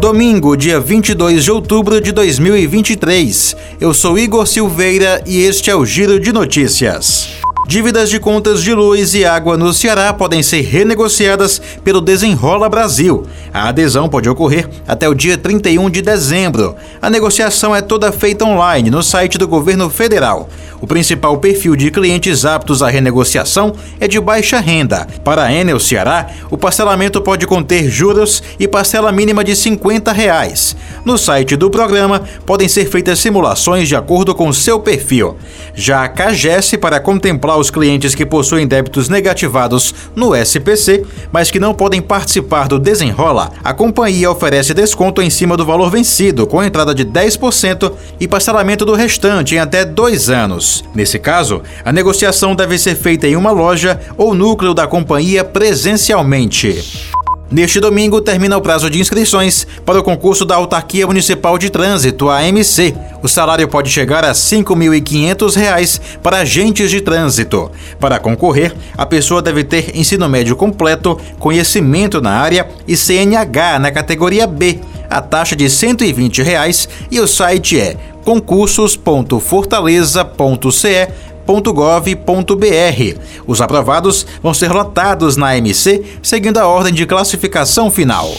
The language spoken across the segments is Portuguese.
Domingo, dia 22 de outubro de 2023. Eu sou Igor Silveira e este é o Giro de Notícias. Dívidas de contas de luz e água no Ceará podem ser renegociadas pelo Desenrola Brasil. A adesão pode ocorrer até o dia 31 de dezembro. A negociação é toda feita online no site do governo federal. O principal perfil de clientes aptos à renegociação é de baixa renda. Para a Enel Ceará, o parcelamento pode conter juros e parcela mínima de 50 reais. No site do programa podem ser feitas simulações de acordo com seu perfil. Já a CAGES, para contemplar os clientes que possuem débitos negativados no SPC, mas que não podem participar do desenrola, a companhia oferece desconto em cima do valor vencido, com entrada de 10% e parcelamento do restante em até dois anos. Nesse caso, a negociação deve ser feita em uma loja ou núcleo da companhia presencialmente. Neste domingo termina o prazo de inscrições para o concurso da Autarquia Municipal de Trânsito, AMC. O salário pode chegar a R$ 5.500 para agentes de trânsito. Para concorrer, a pessoa deve ter ensino médio completo, conhecimento na área e CNH na categoria B. A taxa de 120 reais e o site é concursos.fortaleza.ce gov.br. Os aprovados vão ser lotados na AMC seguindo a ordem de classificação final.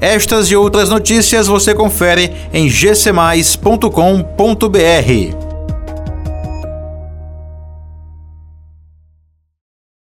Estas e outras notícias você confere em gcmais.com.br.